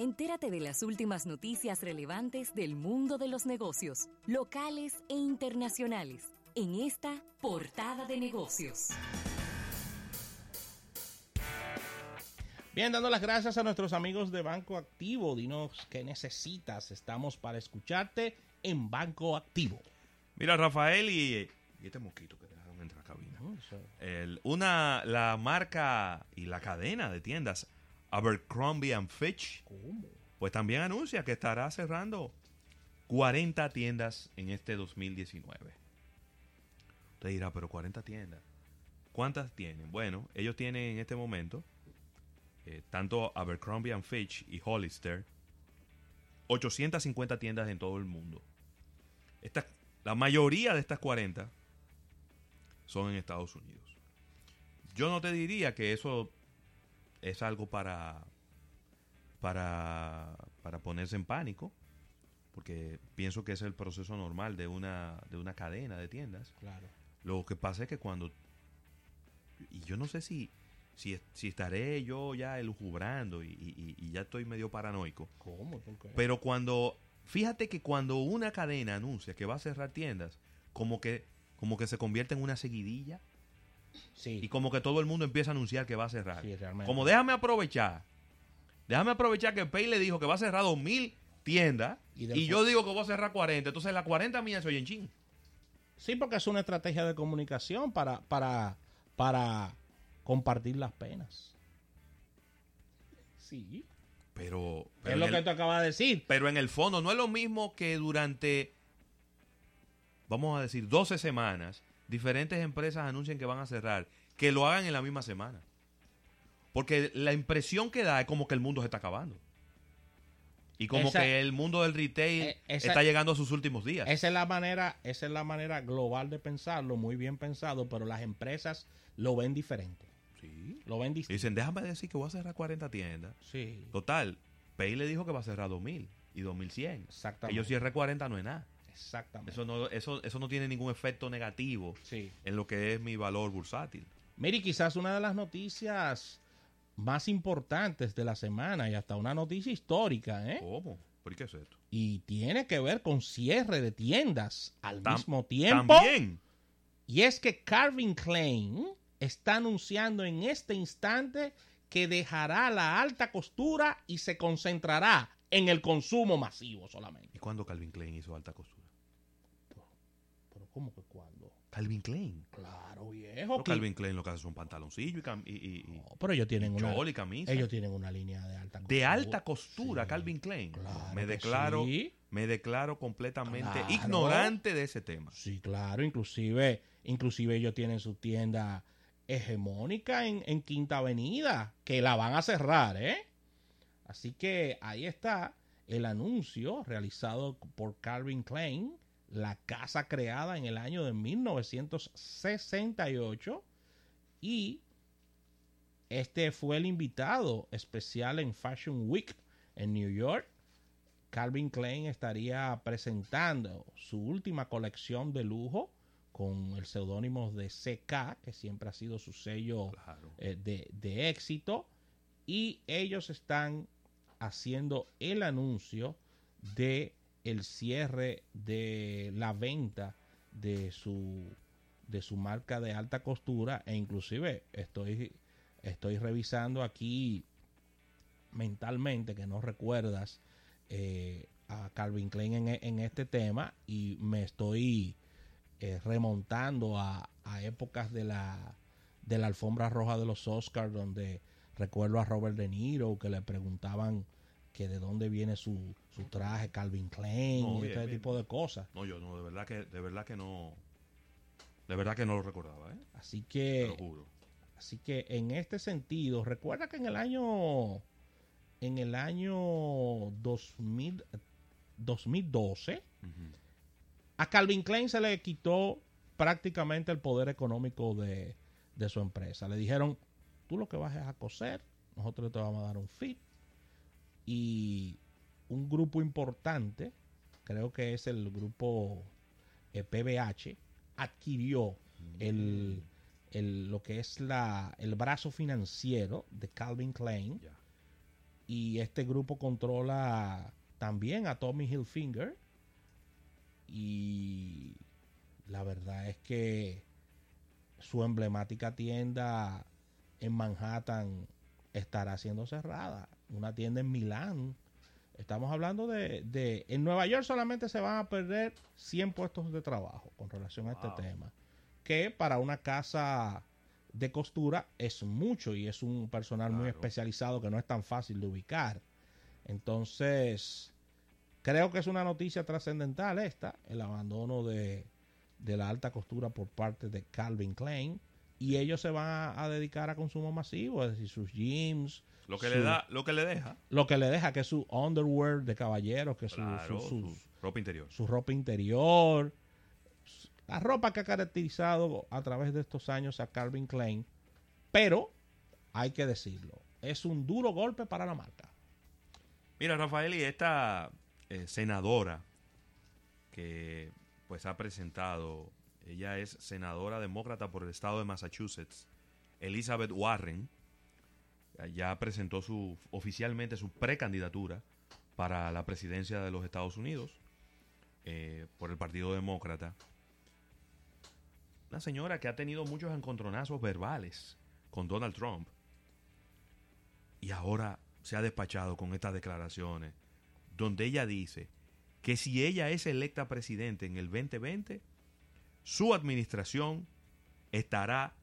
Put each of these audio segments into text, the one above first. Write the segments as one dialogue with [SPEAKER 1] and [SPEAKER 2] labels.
[SPEAKER 1] Entérate de las últimas noticias relevantes del mundo de los negocios, locales e internacionales, en esta portada de negocios.
[SPEAKER 2] Bien, dando las gracias a nuestros amigos de Banco Activo. Dinos qué necesitas. Estamos para escucharte en Banco Activo.
[SPEAKER 3] Mira, Rafael y, y este mosquito que dejaron entrar a la cabina. El- una, la marca y la cadena de tiendas Abercrombie and Fitch,
[SPEAKER 2] ¿Cómo?
[SPEAKER 3] pues también anuncia que estará cerrando 40 tiendas en este 2019. Usted dirá, pero 40 tiendas. ¿Cuántas tienen? Bueno, ellos tienen en este momento, eh, tanto Abercrombie and Fitch y Hollister, 850 tiendas en todo el mundo. Estas- la mayoría de estas 40 son en Estados Unidos. Yo no te diría que eso es algo para, para, para ponerse en pánico, porque pienso que es el proceso normal de una, de una cadena de tiendas.
[SPEAKER 2] Claro.
[SPEAKER 3] Lo que pasa es que cuando... Y yo no sé si, si, si estaré yo ya elucubrando y, y- y ya estoy medio paranoico.
[SPEAKER 2] ¿Cómo? ¿Por qué?
[SPEAKER 3] Pero cuando... Fíjate que cuando una cadena anuncia que va a cerrar tiendas, como que, como que se convierte en una seguidilla
[SPEAKER 2] sí.
[SPEAKER 3] y como que todo el mundo empieza a anunciar que va a cerrar.
[SPEAKER 2] Sí.
[SPEAKER 3] Como déjame aprovechar. Déjame aprovechar que Pay le dijo que va a cerrar 2000 tiendas
[SPEAKER 2] Y
[SPEAKER 3] yo digo que voy a cerrar 40. Entonces las 40 mías se oyen chin.
[SPEAKER 2] Sí, porque es una estrategia de comunicación para, para, para compartir las penas. Sí.
[SPEAKER 3] Pero,
[SPEAKER 2] Es lo
[SPEAKER 3] en
[SPEAKER 2] que tú acabas de decir.
[SPEAKER 3] pero en el fondo no es lo mismo que durante, vamos a decir, 12 semanas, diferentes empresas anuncien que van a cerrar, que lo hagan en la misma semana. Porque la impresión que da es como que el mundo se está acabando. Y como
[SPEAKER 2] Esa-
[SPEAKER 3] que el mundo del retail
[SPEAKER 2] esa-
[SPEAKER 3] está llegando a sus últimos días.
[SPEAKER 2] Esa es la manera, esa es la manera global de pensarlo, muy bien pensado, pero las empresas lo ven diferente.
[SPEAKER 3] Sí.
[SPEAKER 2] Lo ven distinto.
[SPEAKER 3] dicen, déjame decir que voy a cerrar 40 tiendas.
[SPEAKER 2] Sí,
[SPEAKER 3] Total, Pay le dijo que va a cerrar 2000 y 2100. Que
[SPEAKER 2] exactamente.
[SPEAKER 3] yo cierre 40 no es nada.
[SPEAKER 2] Exactamente.
[SPEAKER 3] Eso no, eso, eso no tiene ningún efecto negativo
[SPEAKER 2] Sí.
[SPEAKER 3] en lo que es mi valor bursátil.
[SPEAKER 2] Mire, quizás una de las noticias más importantes de la semana y hasta una noticia histórica, ¿eh?
[SPEAKER 3] ¿Cómo? ¿Por qué es esto?
[SPEAKER 2] Y tiene que ver con cierre de tiendas al
[SPEAKER 3] Tam-
[SPEAKER 2] mismo tiempo.
[SPEAKER 3] También.
[SPEAKER 2] Y es que Calvin Klein está anunciando en este instante que dejará la alta costura y se concentrará en el consumo masivo solamente.
[SPEAKER 3] ¿Y cuándo Calvin Klein hizo alta costura?
[SPEAKER 2] Pero ¿cómo que cuándo?
[SPEAKER 3] Calvin Klein.
[SPEAKER 2] Claro, viejo.
[SPEAKER 3] No, Calvin Klein lo que hace son pantaloncillos y, cam- y, y- y-
[SPEAKER 2] No, pero ellos tienen
[SPEAKER 3] y
[SPEAKER 2] una
[SPEAKER 3] chol y camisa.
[SPEAKER 2] ellos tienen una línea de alta costura.
[SPEAKER 3] de alta costura,
[SPEAKER 2] Sí,
[SPEAKER 3] Calvin Klein.
[SPEAKER 2] claro
[SPEAKER 3] me declaro,
[SPEAKER 2] sí.
[SPEAKER 3] me declaro completamente
[SPEAKER 2] Claro.
[SPEAKER 3] ignorante de ese tema.
[SPEAKER 2] Sí, claro, inclusive, inclusive ellos tienen su tienda hegemónica en, en Quinta Avenida, que la van a cerrar, ¿eh? Así que ahí está el anuncio realizado por Calvin Klein, la casa creada en el año de 1968 y este fue el invitado especial en Fashion Week en New York. Calvin Klein estaría presentando su última colección de lujo con el seudónimo de CK, que siempre ha sido su sello
[SPEAKER 3] Claro.
[SPEAKER 2] eh, de, de éxito. Y ellos están haciendo el anuncio de el cierre de la venta de su de su marca de alta costura. E inclusive estoy estoy revisando aquí mentalmente que no recuerdas eh, a Calvin Klein en, en este tema y me estoy eh, remontando a, a épocas de la de la alfombra roja de los Oscars donde recuerdo a Robert De Niro que le preguntaban que de dónde viene su, su traje Calvin Klein
[SPEAKER 3] No,
[SPEAKER 2] y
[SPEAKER 3] bien,
[SPEAKER 2] este
[SPEAKER 3] bien.
[SPEAKER 2] tipo de cosas
[SPEAKER 3] No, yo no, de verdad que, de verdad que no. De verdad que no lo recordaba, ¿eh?
[SPEAKER 2] así
[SPEAKER 3] Te
[SPEAKER 2] que
[SPEAKER 3] lo juro.
[SPEAKER 2] Así que en este sentido, recuerda que en el año en el año 2000, 2012
[SPEAKER 3] Ujú.
[SPEAKER 2] a Calvin Klein se le quitó prácticamente el poder económico de, de su empresa. Le dijeron, tú lo que vas es a coser, nosotros te vamos a dar un fit. Y un grupo importante, creo que es el grupo eh, PBH, adquirió el, el- lo que es la, el brazo financiero de Calvin Klein. Y este grupo controla también a Tommy Hilfiger. Y la verdad es que su emblemática tienda en Manhattan estará siendo cerrada. Una tienda en Milán. Estamos hablando de, de- En Nueva York solamente se van a perder 100 puestos de trabajo con relación a este tema. Que para una casa de costura es mucho y es un personal muy especializado que no es tan fácil de ubicar. Entonces, creo que es una noticia trascendental esta, el abandono de, de la alta costura por parte de Calvin Klein. Y ellos se van a, a dedicar a consumo masivo, es decir, sus gyms,
[SPEAKER 3] Lo que
[SPEAKER 2] su-
[SPEAKER 3] le da, lo que le deja.
[SPEAKER 2] lo que le deja que es su underwear de caballeros, que es su,
[SPEAKER 3] Claro,
[SPEAKER 2] su-
[SPEAKER 3] su
[SPEAKER 2] sus-
[SPEAKER 3] ropa interior.
[SPEAKER 2] su ropa interior, la ropa que ha caracterizado a través de estos años a Calvin Klein, pero hay que decirlo, es un duro golpe para la marca.
[SPEAKER 3] Mira, Rafael, y esta eh, senadora que pues ha presentado, ella es senadora demócrata por el estado de Massachusetts, Elizabeth Warren, ya presentó su oficialmente su precandidatura para la presidencia de los Estados Unidos eh, por el Partido Demócrata. Una señora que ha tenido muchos encontronazos verbales con Donald Trump y ahora se ha despachado con estas declaraciones donde ella dice que si ella es electa presidente en el 2020, su administración estará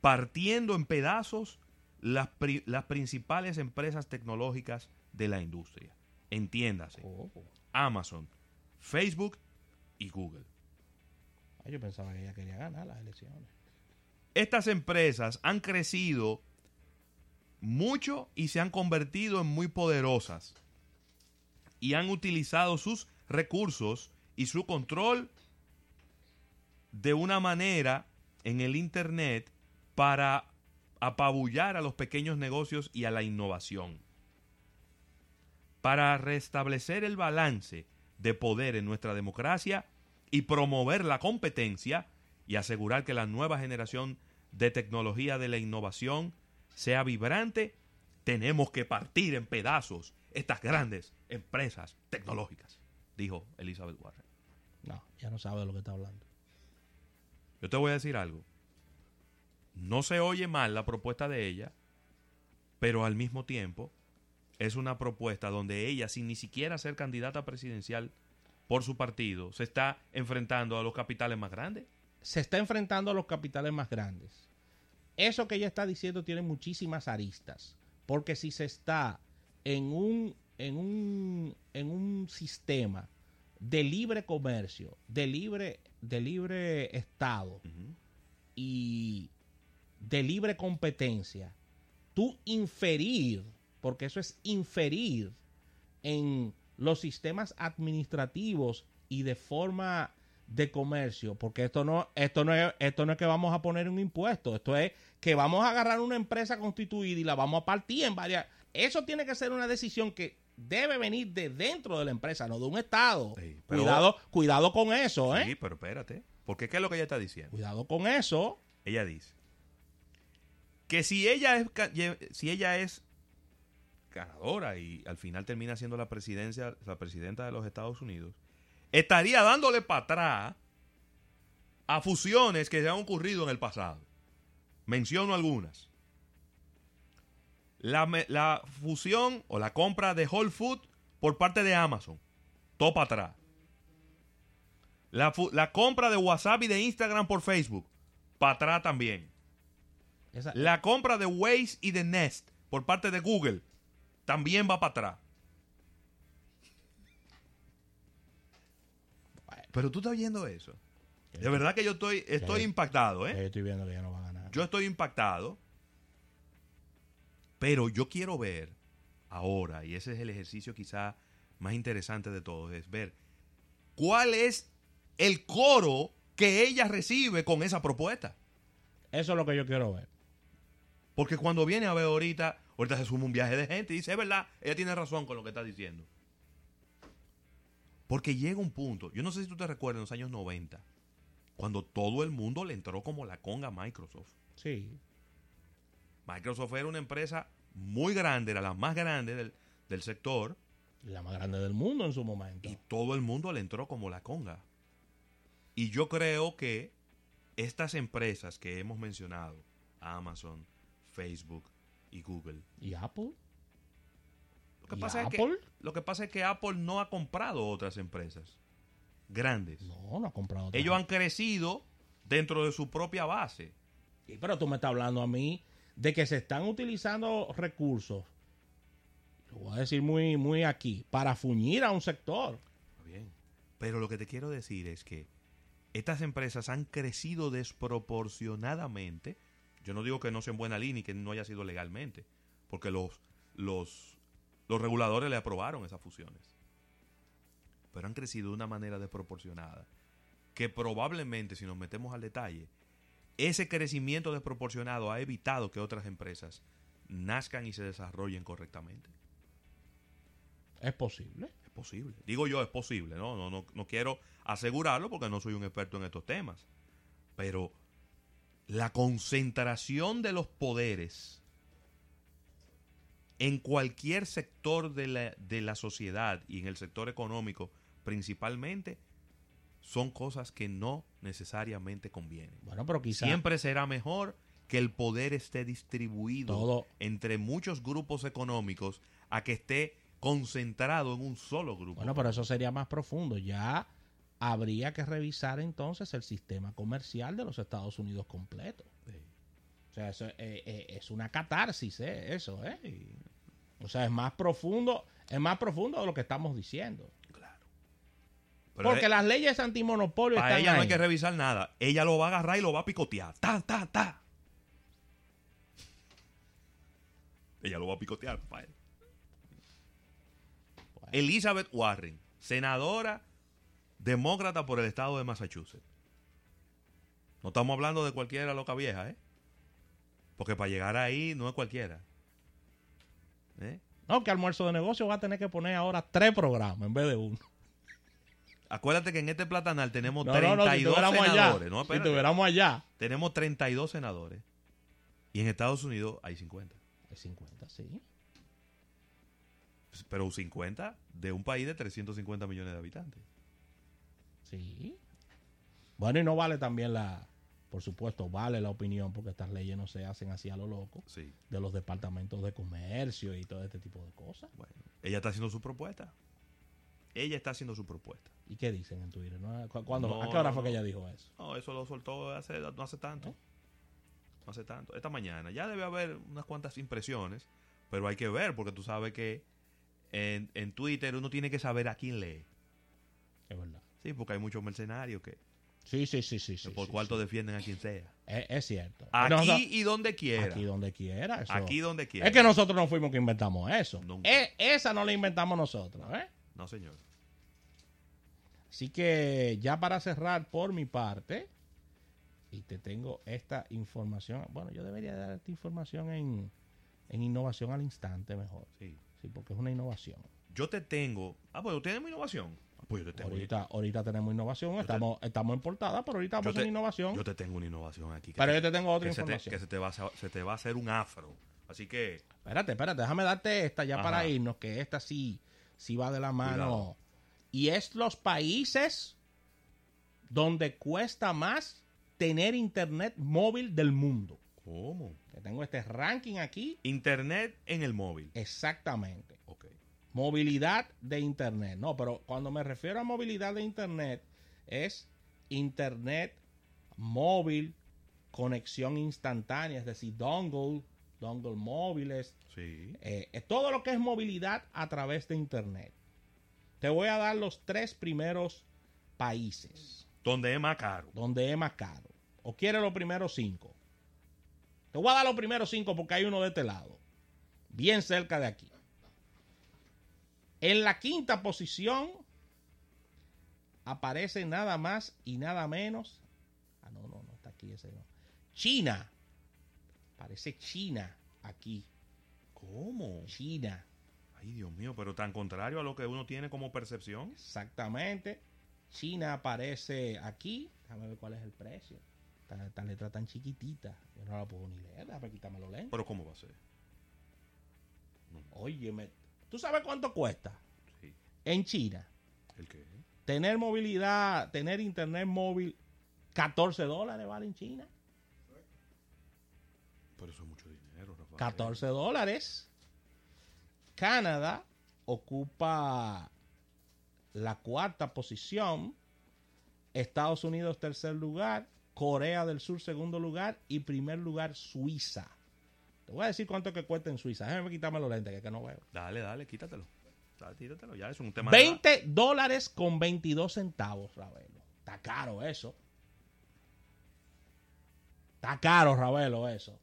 [SPEAKER 3] partiendo en pedazos las, pri- las principales empresas tecnológicas de la industria. Entiéndase, Amazon, Facebook y Google.
[SPEAKER 2] Ay, Yo pensaba que ella quería ganar las elecciones.
[SPEAKER 3] Estas empresas han crecido mucho y se han convertido en muy poderosas. Y han utilizado sus recursos y su control de una manera en el Internet para apabullar a los pequeños negocios y a la innovación. Para restablecer el balance de poder en nuestra democracia y promover la competencia y asegurar que la nueva generación de tecnología de la innovación sea vibrante, tenemos que partir en pedazos estas grandes empresas tecnológicas, dijo Elizabeth Warren.
[SPEAKER 2] No, ya no sabe de lo que está hablando.
[SPEAKER 3] Yo te voy a decir algo. No se oye mal la propuesta de ella, pero al mismo tiempo es una propuesta donde ella, sin ni siquiera ser candidata presidencial por su partido, se está enfrentando a los capitales más grandes.
[SPEAKER 2] Se está enfrentando a los capitales más grandes. Eso que ella está diciendo tiene muchísimas aristas. Porque si se está en un, en un, en un sistema de libre comercio, de libre, de libre estado y de libre competencia, tú inferir, porque eso es inferir en los sistemas administrativos y de forma de comercio, porque esto no, esto no es, esto no es que vamos a poner un impuesto, esto es que vamos a agarrar una empresa constituida y la vamos a partir en varias. Eso tiene que ser una decisión que debe venir de dentro de la empresa, no de un estado.
[SPEAKER 3] Sí, pero-
[SPEAKER 2] cuidado, cuidado con eso, ¿eh?
[SPEAKER 3] Sí, pero espérate. Porque ¿qué es lo que ella está diciendo?
[SPEAKER 2] Cuidado con eso.
[SPEAKER 3] Ella dice que si ella es si ella es ganadora y al final termina siendo la presidencia la presidenta de los Estados Unidos estaría dándole para atrás a fusiones que se han ocurrido en el pasado menciono algunas la, fusión o la compra de Whole Food por parte de Amazon todo para atrás la, compra de WhatsApp y de Instagram por Facebook para atrás también
[SPEAKER 2] Esa-
[SPEAKER 3] la compra de Waze y de Nest por parte de Google también va para atrás. Pero tú estás oyendo eso. De verdad que yo estoy, estoy
[SPEAKER 2] Ya-
[SPEAKER 3] impactado,
[SPEAKER 2] ya
[SPEAKER 3] ¿eh?
[SPEAKER 2] yo estoy viendo que ella no va a ganar.
[SPEAKER 3] Yo estoy impactado. Pero yo quiero ver ahora, y ese es el ejercicio quizá más interesante de todos, es ver cuál es el coro que ella recibe con esa propuesta.
[SPEAKER 2] Eso es lo que yo quiero ver.
[SPEAKER 3] Porque cuando viene a ver ahorita, ahorita se suma un viaje de gente y dice, es verdad, ella tiene razón con lo que está diciendo. Porque llega un punto, yo no sé si tú te recuerdas en los años 90, cuando todo el mundo le entró como la conga a Microsoft.
[SPEAKER 2] Sí.
[SPEAKER 3] Microsoft era una empresa muy grande, era la más grande del, del sector,
[SPEAKER 2] La más grande del mundo en su momento.
[SPEAKER 3] y todo el mundo le entró como la conga. Y yo creo que estas empresas que hemos mencionado, Amazon, Facebook y Google,
[SPEAKER 2] ¿Y Apple?
[SPEAKER 3] lo que,
[SPEAKER 2] ¿Y
[SPEAKER 3] pasa es que,
[SPEAKER 2] Apple?
[SPEAKER 3] lo que pasa es que Apple no ha comprado otras empresas grandes.
[SPEAKER 2] No, no ha comprado.
[SPEAKER 3] Ellos han crecido dentro de su propia base.
[SPEAKER 2] Sí, pero tú me estás hablando a mí de que se están utilizando recursos, lo voy a decir muy, muy aquí, para fuñir a un sector.
[SPEAKER 3] Bien. Pero lo que te quiero decir es que estas empresas han crecido desproporcionadamente. Yo no digo que no sea en buena línea y que no haya sido legalmente, porque los, los, los reguladores le aprobaron esas fusiones. Pero han crecido de una manera desproporcionada, que probablemente, si nos metemos al detalle, ese crecimiento desproporcionado ha evitado que otras empresas nazcan y se desarrollen correctamente.
[SPEAKER 2] Es posible.
[SPEAKER 3] Es posible. Digo yo, es posible, ¿no? No, no, no quiero asegurarlo porque no soy un experto en estos temas. Pero la concentración de los poderes en cualquier sector de la, de la sociedad y en el sector económico principalmente son cosas que no necesariamente convienen.
[SPEAKER 2] Bueno, pero quizás
[SPEAKER 3] Siempre será mejor que el poder esté distribuido
[SPEAKER 2] Todo.
[SPEAKER 3] entre muchos grupos económicos a que esté concentrado en un solo grupo.
[SPEAKER 2] Bueno, pero eso sería más profundo. Ya habría que revisar entonces el sistema comercial de los Estados Unidos completo.
[SPEAKER 3] Sí.
[SPEAKER 2] O sea, eso, eh, eh, es una catarsis, ¿eh? Eso, ¿eh? O sea, es más profundo, es más profundo de lo que estamos diciendo.
[SPEAKER 3] Pero
[SPEAKER 2] Porque
[SPEAKER 3] eh,
[SPEAKER 2] las leyes antimonopolio
[SPEAKER 3] para
[SPEAKER 2] están
[SPEAKER 3] ella no hay que revisar nada. Ella lo va a agarrar y lo va a picotear. Ta, ta, ta. Ella lo va a picotear. Elizabeth Warren, senadora demócrata por el estado de Massachusetts. No estamos hablando de cualquiera loca vieja, ¿eh? Porque para llegar ahí no es cualquiera. ¿Eh?
[SPEAKER 2] No, que almuerzo de negocio va a tener que poner ahora tres programas en vez de uno.
[SPEAKER 3] Acuérdate que en este platanal tenemos
[SPEAKER 2] No, no, no, si
[SPEAKER 3] 32
[SPEAKER 2] estuviéramos allá.
[SPEAKER 3] senadores. No,
[SPEAKER 2] si
[SPEAKER 3] espérate.
[SPEAKER 2] estuviéramos allá.
[SPEAKER 3] Tenemos 32 senadores. Y en Estados Unidos hay 50.
[SPEAKER 2] Hay 50, sí.
[SPEAKER 3] Pero 50 de un país de 350 millones de habitantes.
[SPEAKER 2] Sí. Bueno, y no vale también la, por supuesto, vale la opinión, porque estas leyes no se hacen así a lo loco,
[SPEAKER 3] Sí.
[SPEAKER 2] de los departamentos de comercio y todo este tipo de cosas.
[SPEAKER 3] Bueno, ella está haciendo su propuesta. Ella está haciendo su propuesta.
[SPEAKER 2] ¿Y qué dicen en Twitter? ¿No? ¿Cu- cuándo-
[SPEAKER 3] No,
[SPEAKER 2] ¿A qué hora
[SPEAKER 3] no,
[SPEAKER 2] fue que ella dijo eso?
[SPEAKER 3] No, eso lo soltó hace, no hace tanto.
[SPEAKER 2] ¿Eh?
[SPEAKER 3] No hace tanto. Esta mañana. Ya debe haber unas cuantas impresiones, pero hay que ver, porque tú sabes que en, en Twitter uno tiene que saber a quién lee.
[SPEAKER 2] Es verdad.
[SPEAKER 3] Sí, porque hay muchos mercenarios que,
[SPEAKER 2] Sí, sí, sí, sí.
[SPEAKER 3] por
[SPEAKER 2] sí,
[SPEAKER 3] cuarto
[SPEAKER 2] sí.
[SPEAKER 3] defienden a quien sea.
[SPEAKER 2] Es, es cierto.
[SPEAKER 3] Aquí y donde quiera.
[SPEAKER 2] aquí donde quiera. eso.
[SPEAKER 3] Aquí donde quiera.
[SPEAKER 2] Es que nosotros no fuimos que inventamos eso.
[SPEAKER 3] Nunca.
[SPEAKER 2] E- esa no la inventamos nosotros. ¿eh?
[SPEAKER 3] No, señor.
[SPEAKER 2] Así que ya para cerrar por mi parte, y te tengo esta información. Bueno, yo debería dar esta información en, en innovación al instante mejor.
[SPEAKER 3] Sí.
[SPEAKER 2] Sí, porque es una innovación.
[SPEAKER 3] Yo te tengo. Ah, pues tenemos innovación. Ah, pues yo te tengo.
[SPEAKER 2] Ahorita, ahorita tenemos innovación.
[SPEAKER 3] te-
[SPEAKER 2] estamos, estamos en portada, pero ahorita vamos
[SPEAKER 3] te-
[SPEAKER 2] en innovación.
[SPEAKER 3] Yo te tengo una innovación aquí. que
[SPEAKER 2] Pero
[SPEAKER 3] te-
[SPEAKER 2] yo te tengo otra
[SPEAKER 3] que se te-
[SPEAKER 2] información.
[SPEAKER 3] que se te, va a, hacer- se te va a hacer un afro. Así que.
[SPEAKER 2] Espérate, espérate, déjame darte esta ya
[SPEAKER 3] Ajá.
[SPEAKER 2] para irnos, que esta sí, sí va de la mano.
[SPEAKER 3] Cuidado.
[SPEAKER 2] Y es los países donde cuesta más tener internet móvil del mundo.
[SPEAKER 3] ¿Cómo?
[SPEAKER 2] Que tengo este ranking aquí.
[SPEAKER 3] Internet en el móvil.
[SPEAKER 2] Exactamente.
[SPEAKER 3] Ok.
[SPEAKER 2] Movilidad de internet. No, pero cuando me refiero a movilidad de internet es internet móvil, conexión instantánea, es decir, dongle, dongle móviles,
[SPEAKER 3] Sí.
[SPEAKER 2] eh, eh, todo lo que es movilidad a través de internet. Te voy a dar los tres primeros países
[SPEAKER 3] Donde es más caro.
[SPEAKER 2] donde es más caro. ¿O quiere los primeros cinco? Te voy a dar los primeros cinco porque hay uno de este lado. Bien cerca de aquí. En la quinta posición aparece nada más y nada menos. Ah, no, no, no está aquí ese no. China. Aparece China aquí.
[SPEAKER 3] ¿Cómo?
[SPEAKER 2] China.
[SPEAKER 3] Ay, Dios mío, pero tan contrario a lo que uno tiene como percepción.
[SPEAKER 2] Exactamente. China aparece aquí. Déjame ver cuál es el precio. Esta, esta letra tan chiquitita. Yo no la puedo ni leer. Déjame quitarme los lentes.
[SPEAKER 3] Pero ¿cómo va a ser?
[SPEAKER 2] Óyeme, ¿tú sabes cuánto cuesta?
[SPEAKER 3] Sí.
[SPEAKER 2] En China,
[SPEAKER 3] ¿El qué?
[SPEAKER 2] tener movilidad, tener internet móvil, 14 dólares vale en China.
[SPEAKER 3] Pero eso es mucho dinero, Rafael.
[SPEAKER 2] 14 dólares. Canadá ocupa la cuarta posición. Estados Unidos tercer lugar. Corea del Sur segundo lugar. Y primer lugar Suiza. Te voy a decir cuánto que cuesta en Suiza. Déjame quitarme los lentes que, que no veo.
[SPEAKER 3] Dale, dale, quítatelo. Dale, tíratelo. Ya es un tema de-
[SPEAKER 2] 20 dólares con 22 centavos, Ravelo. Está caro eso. Está caro, Ravelo, eso.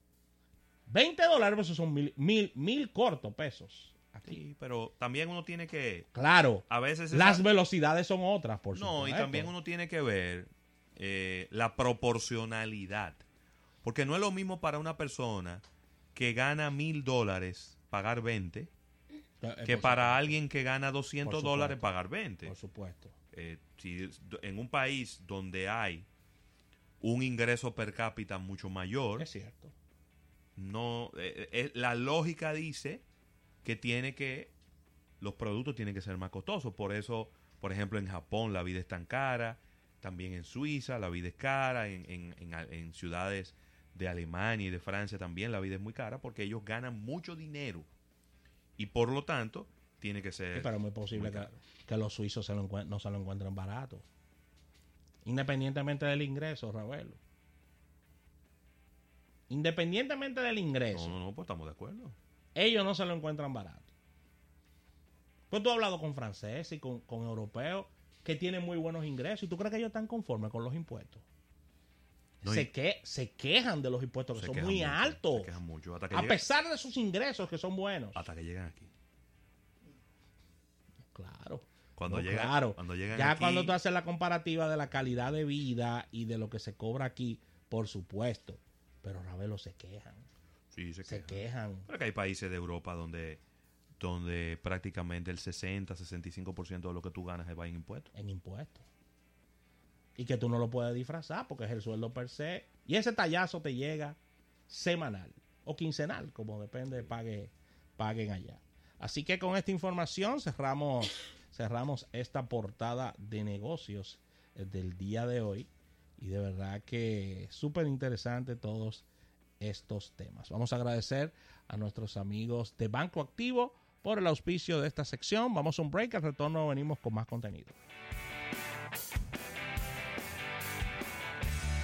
[SPEAKER 2] 20 dólares, eso son mil, mil, mil cortos pesos. Aquí.
[SPEAKER 3] Sí, pero también uno tiene que...
[SPEAKER 2] Claro.
[SPEAKER 3] A veces... esa-
[SPEAKER 2] Las velocidades son otras, por supuesto.
[SPEAKER 3] No, y también uno tiene que ver eh, la proporcionalidad. Porque no es lo mismo para una persona que gana mil dólares pagar 20
[SPEAKER 2] Eh,
[SPEAKER 3] que
[SPEAKER 2] por
[SPEAKER 3] para alguien que gana 200
[SPEAKER 2] Por supuesto.
[SPEAKER 3] dólares pagar 20.
[SPEAKER 2] Por supuesto.
[SPEAKER 3] Eh, si en un país donde hay un ingreso per cápita mucho mayor,
[SPEAKER 2] Es cierto.
[SPEAKER 3] no eh, eh, la lógica dice que tiene que los productos tienen que ser más costosos por eso por ejemplo en Japón la vida es tan cara también en Suiza la vida es cara en, en- en- en ciudades de Alemania y de Francia también la vida es muy cara porque ellos ganan mucho dinero y por lo tanto tiene que ser
[SPEAKER 2] Pero es muy posible
[SPEAKER 3] muy
[SPEAKER 2] que, que los suizos se lo no se lo encuentren barato. Independientemente del ingreso, Ravelo. Independientemente del ingreso.
[SPEAKER 3] no no no pues estamos de acuerdo
[SPEAKER 2] ellos no se lo encuentran barato. Pues tú has hablado con franceses y con, con europeos que tienen muy buenos ingresos y tú crees que ellos están conformes con los impuestos.
[SPEAKER 3] No,
[SPEAKER 2] se, que, se quejan de los impuestos que son muy
[SPEAKER 3] mucho,
[SPEAKER 2] altos.
[SPEAKER 3] se quejan mucho hasta que
[SPEAKER 2] A
[SPEAKER 3] llegan-
[SPEAKER 2] pesar de sus ingresos que son buenos.
[SPEAKER 3] hasta que llegan aquí
[SPEAKER 2] Claro.
[SPEAKER 3] Cuando
[SPEAKER 2] No,
[SPEAKER 3] llegan-
[SPEAKER 2] claro.
[SPEAKER 3] cuando llegan
[SPEAKER 2] ya
[SPEAKER 3] aquí-
[SPEAKER 2] cuando tú haces la comparativa de la calidad de vida y de lo que se cobra aquí, por supuesto. Pero Ravelo se quejan.
[SPEAKER 3] Sí se
[SPEAKER 2] Se
[SPEAKER 3] quejan.
[SPEAKER 2] quejan.
[SPEAKER 3] Pero que hay países de Europa donde, donde prácticamente el 60-65% de lo que tú ganas va en impuestos.
[SPEAKER 2] en impuestos. Y que tú no lo puedes disfrazar porque es el sueldo per se. Y ese tallazo te llega semanal o quincenal, como depende, pague, paguen allá. Así que con esta información cerramos, cerramos esta portada de negocios eh, del día de hoy. Y de verdad que súper interesante todos estos temas. Vamos a agradecer a nuestros amigos de Banco Activo por el auspicio de esta sección. Vamos a un break, al retorno venimos con más contenido.